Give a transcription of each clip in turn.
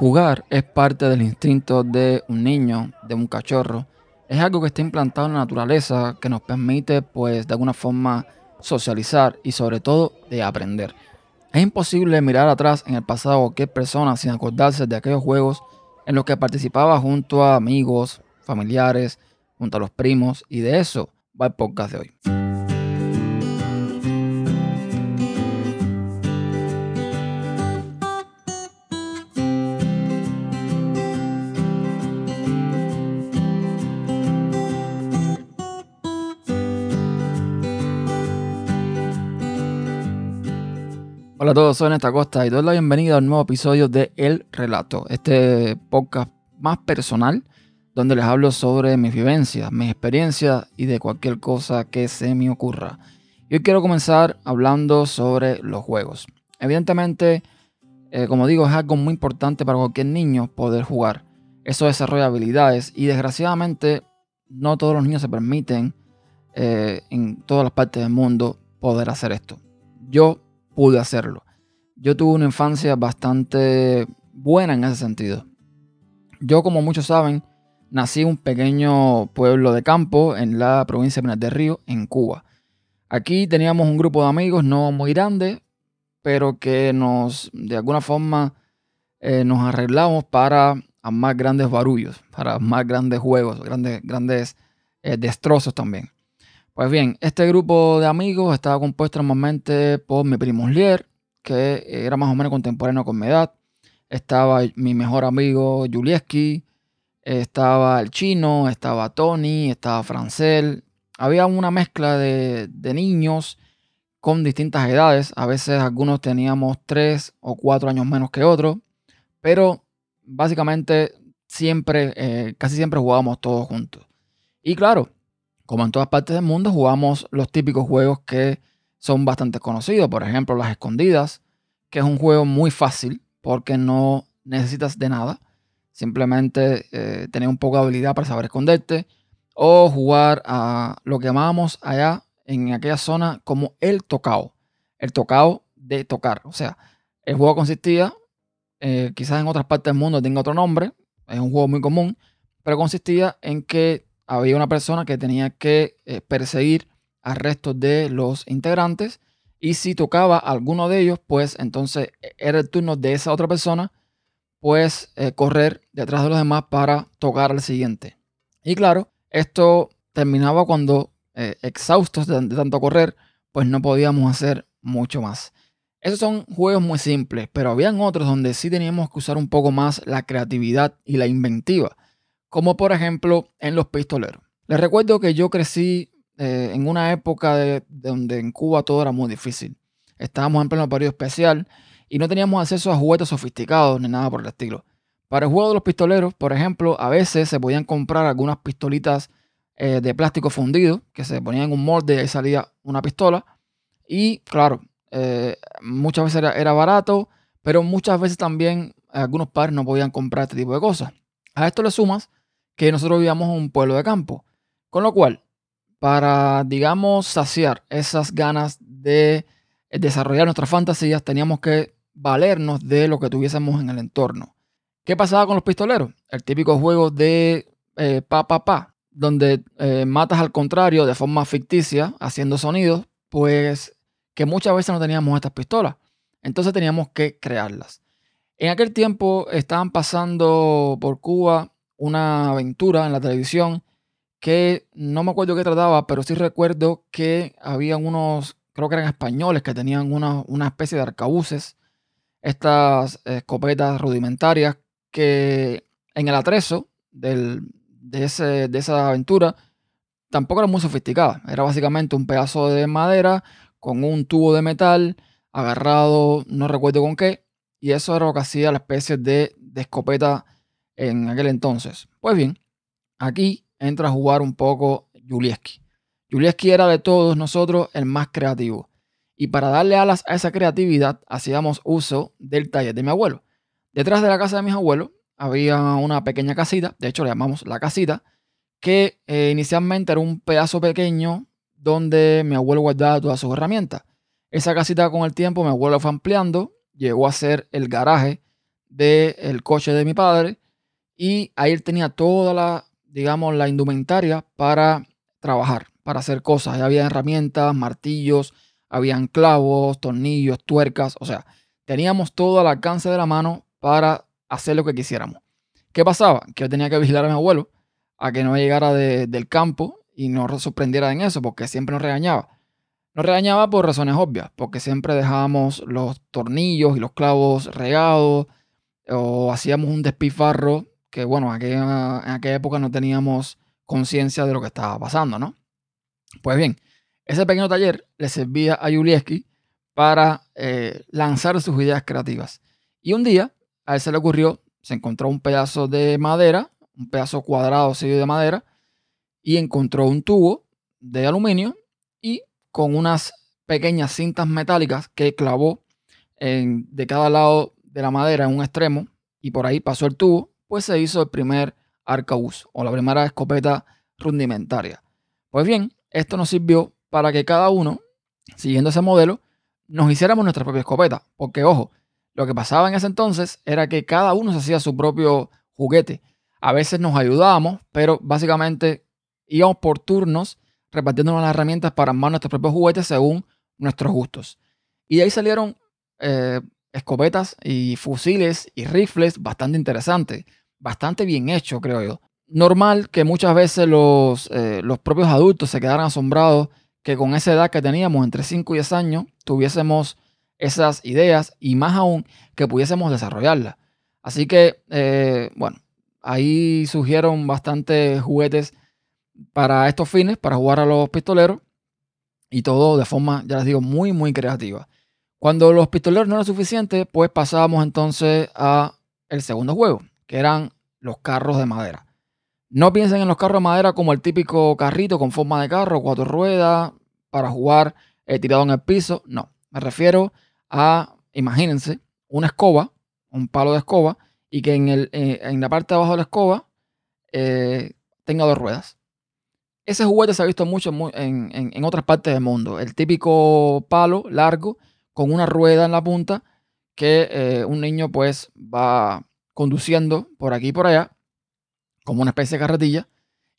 Jugar es parte del instinto de un niño, de un cachorro. Es algo que está implantado en la naturaleza que nos permite, pues, de alguna forma socializar y sobre todo de aprender. Es imposible mirar atrás en el pasado a cualquier persona sin acordarse de aquellos juegos en los que participaba junto a amigos, familiares, junto a los primos y de eso va el podcast de hoy. Hola a todos, soy Néstor Costa y doy la bienvenida a un nuevo episodio de El Relato, este podcast más personal donde les hablo sobre mis vivencias, mis experiencias y de cualquier cosa que se me ocurra. Y hoy quiero comenzar hablando sobre los juegos. Evidentemente, eh, como digo, es algo muy importante para cualquier niño poder jugar. Eso desarrolla habilidades y desgraciadamente no todos los niños se permiten eh, en todas las partes del mundo poder hacer esto. Yo pude hacerlo. Yo tuve una infancia bastante buena en ese sentido. Yo, como muchos saben, nací en un pequeño pueblo de campo en la provincia de Pinar del Río, en Cuba. Aquí teníamos un grupo de amigos no muy grande, pero que nos, de alguna forma, eh, nos arreglamos para más grandes barullos, para más grandes juegos, grandes, grandes eh, destrozos también. Pues bien, este grupo de amigos estaba compuesto normalmente por mi primo Lier, que era más o menos contemporáneo con mi edad. Estaba mi mejor amigo Julieski, estaba el chino, estaba Tony, estaba Francel. Había una mezcla de, de niños con distintas edades. A veces algunos teníamos tres o cuatro años menos que otros, pero básicamente siempre, eh, casi siempre jugábamos todos juntos. Y claro, como en todas partes del mundo, jugamos los típicos juegos que son bastante conocidos. Por ejemplo, las escondidas, que es un juego muy fácil porque no necesitas de nada. Simplemente eh, tener un poco de habilidad para saber esconderte. O jugar a lo que llamábamos allá en aquella zona como el tocao. El tocao de tocar. O sea, el juego consistía, eh, quizás en otras partes del mundo tenga otro nombre, es un juego muy común, pero consistía en que había una persona que tenía que eh, perseguir al resto de los integrantes y si tocaba a alguno de ellos, pues entonces e, era el turno de esa otra persona, pues eh, correr detrás de los demás para tocar al siguiente. Y claro, esto terminaba cuando eh, exhaustos de, de tanto correr, pues no podíamos hacer mucho más. Esos son juegos muy simples, pero habían otros donde sí teníamos que usar un poco más la creatividad y la inventiva como por ejemplo en los pistoleros. Les recuerdo que yo crecí eh, en una época de, donde en Cuba todo era muy difícil. Estábamos en pleno periodo especial y no teníamos acceso a juguetes sofisticados ni nada por el estilo. Para el juego de los pistoleros, por ejemplo, a veces se podían comprar algunas pistolitas eh, de plástico fundido que se ponían en un molde y salía una pistola. Y claro, eh, muchas veces era, era, barato, pero muchas veces también algunos padres no podían comprar este tipo de cosas. A esto le sumas que nosotros vivíamos en un pueblo de campo. Con lo cual, para, digamos, saciar esas ganas de desarrollar nuestras fantasías, teníamos que valernos de lo que tuviésemos en el entorno. ¿Qué pasaba con los pistoleros? El típico juego de eh, pa, pa, pa, donde eh, matas al contrario de forma ficticia, haciendo sonidos, pues que muchas veces no teníamos estas pistolas. Entonces teníamos que crearlas. En aquel tiempo estaban pasando por Cuba una aventura en la televisión que no me acuerdo qué trataba, pero sí recuerdo que había unos, creo que eran españoles, que tenían una, una especie de arcabuces, estas escopetas rudimentarias que en el atrezo del, de, ese, de esa aventura tampoco era muy sofisticada. Era básicamente un pedazo de madera con un tubo de metal agarrado, no recuerdo con qué, y eso era lo que hacía la especie de, de escopeta en aquel entonces. Pues bien, aquí entra a jugar un poco Julieski. Julieski era de todos nosotros el más creativo. Y para darle alas a esa creatividad, hacíamos uso del taller de mi abuelo. Detrás de la casa de mis abuelos había una pequeña casita, de hecho le llamamos la casita, que eh, inicialmente era un pedazo pequeño donde mi abuelo guardaba todas sus herramientas. Esa casita con el tiempo mi abuelo fue ampliando, llegó a ser el garaje del coche de mi padre y ahí él tenía toda la, digamos, la indumentaria para trabajar, para hacer cosas. Había herramientas, martillos, habían clavos, tornillos, tuercas, o sea, teníamos todo al alcance de la mano para hacer lo que quisiéramos. ¿Qué pasaba? Que yo tenía que vigilar a mi abuelo a que no llegara del campo y no sorprendiera en eso, porque siempre nos regañaba. Nos regañaba por razones obvias, porque siempre dejábamos los tornillos y los clavos regados o hacíamos un despifarro que, bueno, en aquella época no teníamos conciencia de lo que estaba pasando, ¿no? Pues bien, ese pequeño taller le servía a Julieski para eh, lanzar sus ideas creativas. Y un día a él se le ocurrió, se encontró un pedazo de madera, un pedazo cuadrado sello de madera, y encontró un tubo de aluminio y con unas pequeñas cintas metálicas que clavó en, de cada lado de la madera en un extremo y por ahí pasó el tubo, pues se hizo el primer arcaús o la primera escopeta rudimentaria. Pues bien, esto nos sirvió para que cada uno, siguiendo ese modelo, nos hiciéramos nuestra propia escopeta. Porque, ojo, lo que pasaba en ese entonces era que cada uno se hacía su propio juguete. A veces nos ayudábamos, pero básicamente íbamos por turnos repartiéndonos las herramientas para armar nuestros propios juguetes según nuestros gustos. Y de ahí salieron eh, escopetas y fusiles y rifles bastante interesantes, bastante bien hechos, creo yo. Normal que muchas veces los, eh, los propios adultos se quedaran asombrados que con esa edad que teníamos, entre 5 y 10 años, tuviésemos esas ideas y más aún que pudiésemos desarrollarlas. Así que, eh, bueno, ahí surgieron bastantes juguetes para estos fines, para jugar a los pistoleros y todo de forma, ya les digo, muy, muy creativa. Cuando los pistoleros no eran suficientes, pues pasábamos entonces a el segundo juego, que eran los carros de madera. No piensen en los carros de madera como el típico carrito con forma de carro, cuatro ruedas, para jugar eh, tirado en el piso. No, me refiero a, imagínense, una escoba, un palo de escoba, y que en, el, eh, en la parte de abajo de la escoba eh, tenga dos ruedas. Ese juguete se ha visto mucho en, en, otras partes del mundo. El típico palo largo con una rueda en la punta que un niño pues va conduciendo por aquí y por allá como una especie de carretilla.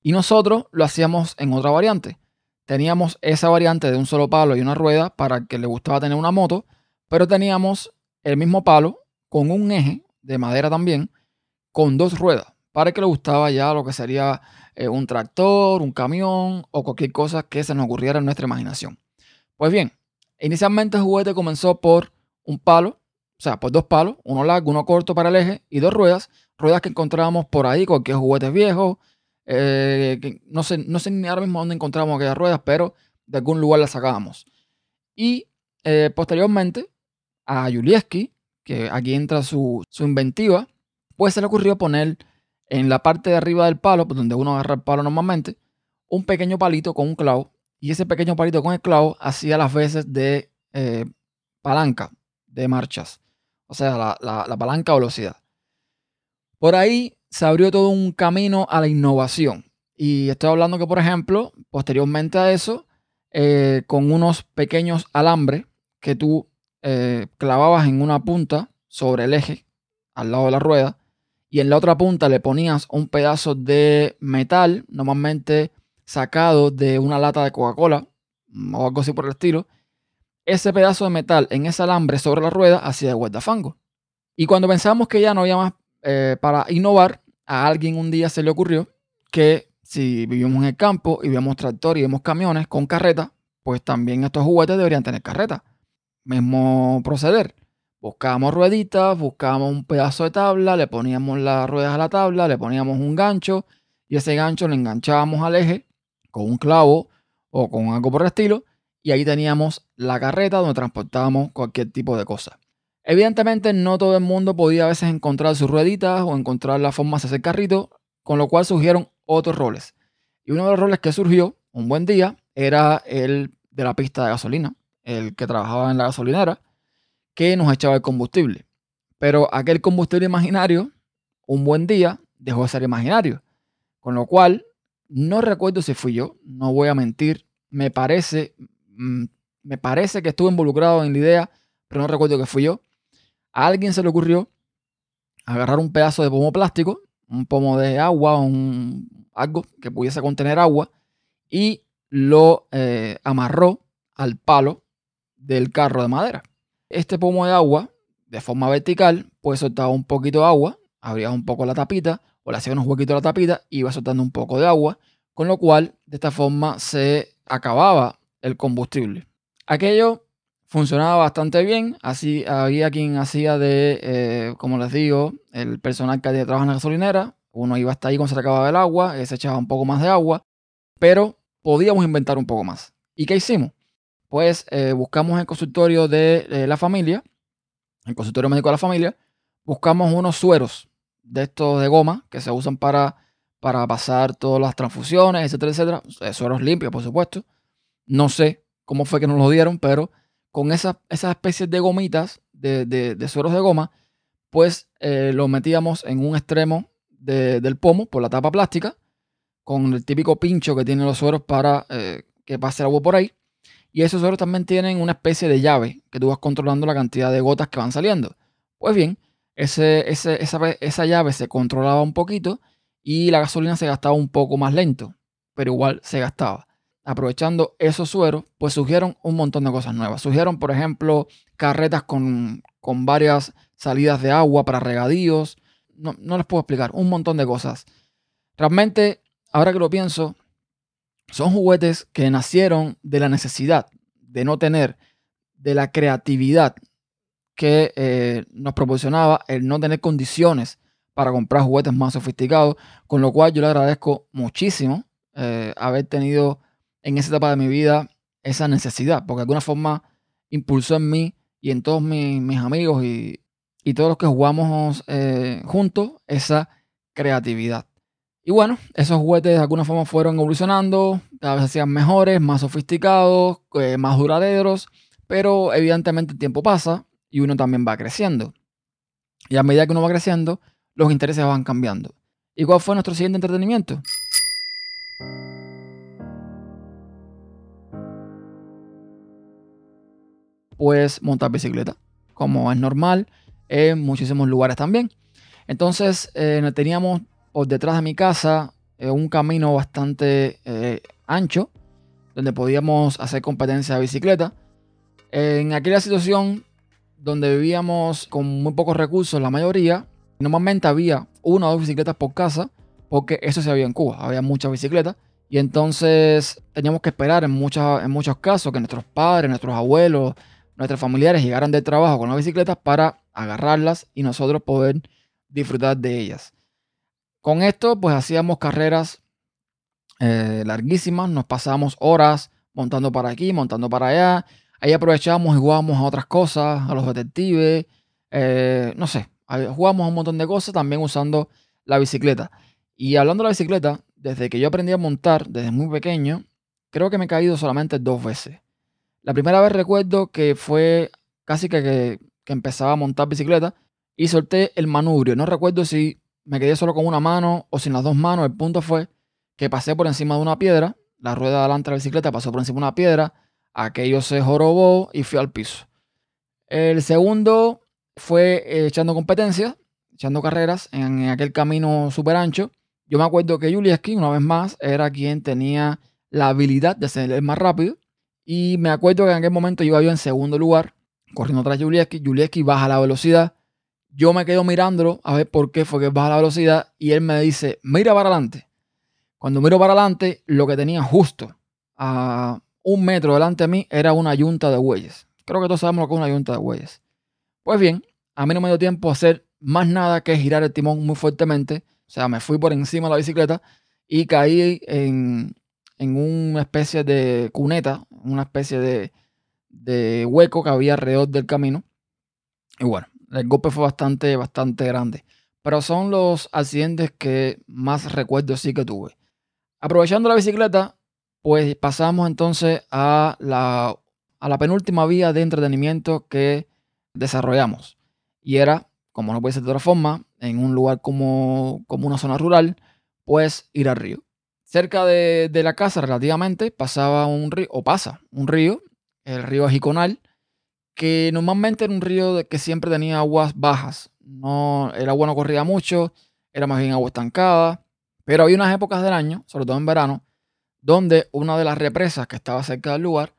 Y nosotros lo hacíamos en otra variante. Teníamos esa variante de un solo palo y una rueda para que le gustaba tener una moto, pero teníamos el mismo palo con un eje de madera también, con dos ruedas, para que le gustaba ya lo que sería eh, un tractor, un camión o cualquier cosa que se nos ocurriera en nuestra imaginación. Pues bien, inicialmente el juguete comenzó por un palo, o sea, por dos palos, uno largo, uno corto para el eje y dos ruedas, ruedas que encontrábamos por ahí, cualquier juguetes viejos. Eh, no, sé, no sé ni ahora mismo dónde encontramos aquellas ruedas, pero de algún lugar las sacábamos. Y eh, posteriormente a Julieski, que aquí entra su, inventiva, pues se le ocurrió poner en la parte de arriba del palo, pues donde uno agarra el palo normalmente, un pequeño palito con un clavo. Y ese pequeño palito con el clavo hacía las veces de eh, palanca de marchas. O sea, la, la palanca velocidad. Por ahí se abrió todo un camino a la innovación. Y estoy hablando que, por ejemplo, posteriormente a eso, eh, con unos pequeños alambres que tú eh, clavabas en una punta sobre el eje, al lado de la rueda, y en la otra punta le ponías un pedazo de metal, normalmente sacado de una lata de Coca-Cola o algo así por el estilo. Ese pedazo de metal en ese alambre sobre la rueda hacía guardafango. Y cuando pensamos que ya no había más eh, para innovar, a alguien un día se le ocurrió que si vivimos en el campo y vemos tractor y vemos camiones con carreta, pues también estos juguetes deberían tener carreta. Mismo proceder. Buscábamos rueditas, buscábamos un pedazo de tabla, le poníamos las ruedas a la tabla, le poníamos un gancho y ese gancho lo enganchábamos al eje con un clavo o con algo por el estilo y ahí teníamos la carreta donde transportábamos cualquier tipo de cosa. Evidentemente no todo el mundo podía a veces encontrar sus rueditas o encontrar la forma de hacer carrito, con lo cual surgieron otros roles. Y uno de los roles que surgió un buen día era el de la pista de gasolina, el que trabajaba en la gasolinera, que nos echaba el combustible. Pero aquel combustible imaginario, un buen día, dejó de ser imaginario. Con lo cual, no recuerdo si fui yo, no voy a mentir, me parece, me parece que estuve involucrado en la idea, pero no recuerdo que fui yo a alguien se le ocurrió agarrar un pedazo de pomo plástico, un pomo de agua, un, algo que pudiese contener agua, y lo eh, amarró al palo del carro de madera. Este pomo de agua, de forma vertical, pues soltaba un poquito de agua, abría un poco la tapita, o le hacía unos huequitos a la tapita, y iba soltando un poco de agua, con lo cual de esta forma se acababa el combustible. Aquello funcionaba bastante bien. Así había quien hacía de, eh, como les digo, el personal que trabaja en la gasolinera. Uno iba hasta ahí cuando se acababa el agua, se echaba un poco más de agua, pero podíamos inventar un poco más. ¿Y qué hicimos? Pues eh, buscamos el consultorio de la familia, el consultorio médico de la familia, buscamos unos sueros de estos de goma que se usan para, para pasar todas las transfusiones, etcétera, etcétera. Eh, sueros limpios, por supuesto. No sé cómo fue que nos lo dieron, pero con esas, esas especies de gomitas, de, de, sueros de goma, pues eh, lo metíamos en un extremo del pomo por la tapa plástica, con el típico pincho que tienen los sueros para eh, que pase el agua por ahí. Y esos sueros también tienen una especie de llave que tú vas controlando la cantidad de gotas que van saliendo. Pues bien, ese, ese, esa, esa llave se controlaba un poquito y la gasolina se gastaba un poco más lento, pero igual se gastaba aprovechando esos sueros, pues surgieron un montón de cosas nuevas. Surgieron, por ejemplo, carretas con, varias salidas de agua para regadíos. No, no, les puedo explicar, un montón de cosas. Realmente, ahora que lo pienso, son juguetes que nacieron de la necesidad de no tener, de la creatividad que eh, nos proporcionaba el no tener condiciones para comprar juguetes más sofisticados, con lo cual yo le agradezco muchísimo eh, haber tenido en esa etapa de mi vida esa necesidad, porque de alguna forma impulsó en mí y en todos mis, amigos y, todos los que jugamos eh, juntos esa creatividad. Y bueno, esos juguetes de alguna forma fueron evolucionando, cada vez hacían mejores, más sofisticados, eh, más duraderos, pero evidentemente el tiempo pasa y uno también va creciendo. Y a medida que uno va creciendo, los intereses van cambiando. ¿Y cuál fue nuestro siguiente entretenimiento? Pues montar bicicleta, como es normal en muchísimos lugares también. Entonces eh, teníamos por detrás de mi casa eh, un camino bastante eh, ancho donde podíamos hacer competencia de bicicleta. En aquella situación donde vivíamos con muy pocos recursos, la mayoría, normalmente había una o dos bicicletas por casa, porque eso se había en Cuba, había muchas bicicletas. Y entonces teníamos que esperar en, muchas, en muchos casos que nuestros padres, nuestros abuelos, nuestros familiares llegaran del trabajo con las bicicletas para agarrarlas y nosotros poder disfrutar de ellas. Con esto, pues hacíamos carreras eh, larguísimas, nos pasábamos horas montando para aquí, montando para allá. Ahí aprovechábamos y jugábamos a otras cosas, a los detectives, eh, no sé, jugábamos a un montón de cosas también usando la bicicleta. Y hablando de la bicicleta, desde que yo aprendí a montar, desde muy pequeño, creo que me he caído solamente dos veces. La primera vez recuerdo que fue casi que, que, empezaba a montar bicicleta y solté el manubrio. No recuerdo si me quedé solo con una mano o sin las dos manos. El punto fue que pasé por encima de una piedra. La rueda de delante de la bicicleta pasó por encima de una piedra. Aquello se jorobó y fui al piso. El segundo fue eh, echando competencias, echando carreras en, aquel camino súper ancho. Yo me acuerdo que Julieski, una vez más, era quien tenía la habilidad de ser el más rápido. Y me acuerdo que en aquel momento iba yo en segundo lugar, corriendo tras Julieski. Julieski baja la velocidad. Yo me quedo mirándolo a ver por qué fue que baja la velocidad. Y él me dice, mira para adelante. Cuando miro para adelante, lo que tenía justo a un metro delante de mí era una yunta de bueyes. Creo que todos sabemos lo que es una yunta de bueyes. Pues bien, a mí no me dio tiempo a hacer más nada que girar el timón muy fuertemente. O sea, me fui por encima de la bicicleta y caí en, en una especie de cuneta, una especie de, hueco que había alrededor del camino. Y bueno, el golpe fue bastante, bastante grande. Pero son los accidentes que más recuerdo sí que tuve. Aprovechando la bicicleta, pues pasamos entonces a la, a la penúltima vía de entretenimiento que desarrollamos. Y era, como no puede ser de otra forma, en un lugar como, como una zona rural, pues ir al río. Cerca de, la casa, relativamente, pasaba un río, o pasa un río, el río Ajiconal, que normalmente era un río que siempre tenía aguas bajas. no, el agua no corría mucho, era más bien agua estancada. Pero había unas épocas del año, sobre todo en verano, donde una de las represas que estaba cerca del lugar,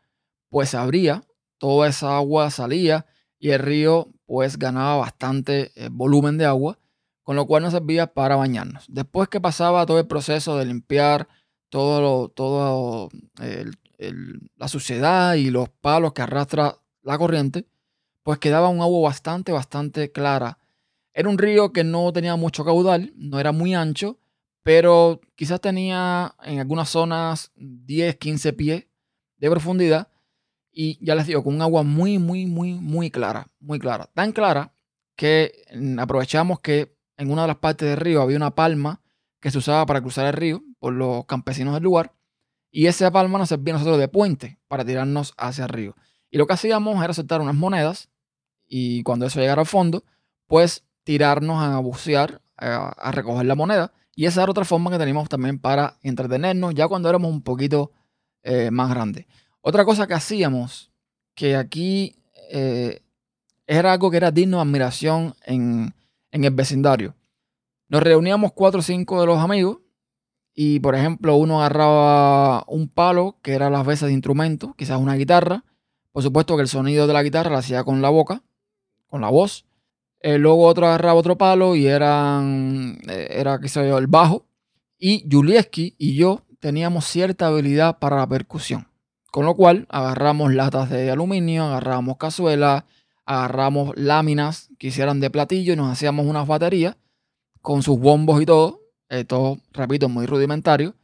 pues se abría, toda esa agua salía y el río pues ganaba bastante eh, volumen de agua, con lo cual nos servía para bañarnos. Después que pasaba todo el proceso de limpiar todo, todo la suciedad y los palos que arrastra la corriente, pues quedaba un agua bastante, bastante clara. Era un río que no tenía mucho caudal, no era muy ancho, pero quizás tenía en algunas zonas 10, 15 pies de profundidad y ya les digo, con un agua muy, muy, muy, muy clara, muy clara. Tan clara que mm, aprovechamos que en una de las partes del río había una palma que se usaba para cruzar el río por los campesinos del lugar y esa palma nos servía a nosotros de puente para tirarnos hacia el río. Y lo que hacíamos era soltar unas monedas y cuando eso llegara al fondo, pues tirarnos a bucear, a, recoger la moneda. Y esa era otra forma que teníamos también para entretenernos ya cuando éramos un poquito eh, más grandes. Otra cosa que hacíamos, que aquí eh, era algo que era digno de admiración en, en el vecindario. Nos reuníamos cuatro o cinco de los amigos y, por ejemplo, uno agarraba un palo, que era las veces de instrumento, quizás una guitarra. Por supuesto que el sonido de la guitarra lo hacía con la boca, con la voz. Eh, luego otro agarraba otro palo y eran, eh, era, qué sé el bajo. Y Julieski y yo teníamos cierta habilidad para la percusión. Con lo cual agarramos latas de aluminio, agarramos cazuelas, agarramos láminas que hicieran de platillo y nos hacíamos unas baterías con sus bombos y todo. Eh, todo, repito, muy rudimentario.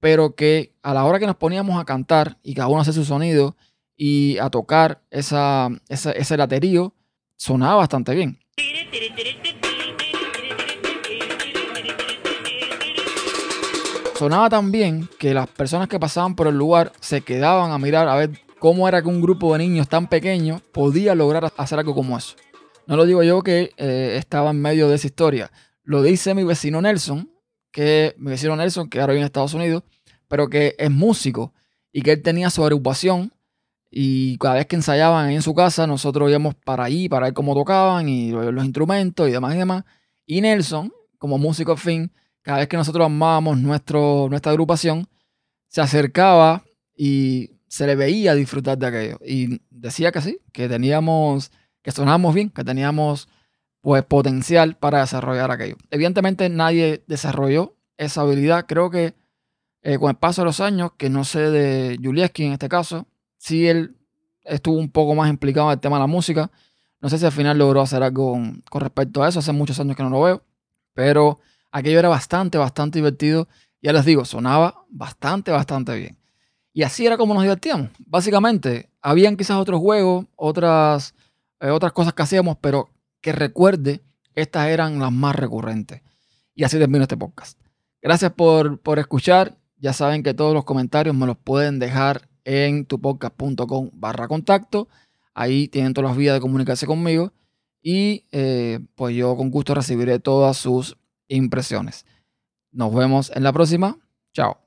Pero que a la hora que nos poníamos a cantar y cada uno hace su sonido y a tocar esa, ese laterío, sonaba bastante bien. Sonaba tan bien que las personas que pasaban por el lugar se quedaban a mirar a ver cómo era que un grupo de niños tan pequeños podía lograr hacer algo como eso. No lo digo yo que eh, estaba en medio de esa historia. Lo dice mi vecino Nelson, que mi vecino Nelson, que ahora vive en Estados Unidos, pero que es músico y que él tenía su agrupación y cada vez que ensayaban ahí en su casa, nosotros íbamos para ahí, para ver cómo tocaban y los instrumentos y demás y demás. Y Nelson, como músico fin, cada vez que nosotros armábamos nuestro, nuestra agrupación, se acercaba y se le veía disfrutar de aquello. Y decía que sí, que teníamos, que sonábamos bien, que teníamos pues potencial para desarrollar aquello. Evidentemente nadie desarrolló esa habilidad. Creo que eh, con el paso de los años, que no sé de Julieski en este caso, sí él estuvo un poco más implicado en el tema de la música. No sé si al final logró hacer algo con, respecto a eso. Hace muchos años que no lo veo. Pero aquello era bastante, bastante divertido. Ya les digo, sonaba bastante, bastante bien. Y así era como nos divertíamos. Básicamente, habían quizás otros juegos, otras, eh, otras cosas que hacíamos, pero que recuerde, estas eran las más recurrentes. Y así termino este podcast. Gracias por, por escuchar. Ya saben que todos los comentarios me los pueden dejar en tupodcast.com barra contacto. Ahí tienen todas las vías de comunicarse conmigo y eh, pues yo con gusto recibiré todas sus impresiones. Nos vemos en la próxima. Chao.